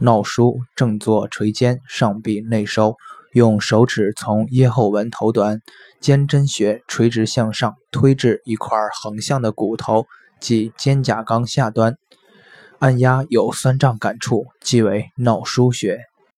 脑枢正坐垂肩，上臂内收，用手指从腋后纹头端肩贞穴垂直向上推至一块横向的骨头，即肩胛冈下端，按压有酸胀感处，即为脑腧穴。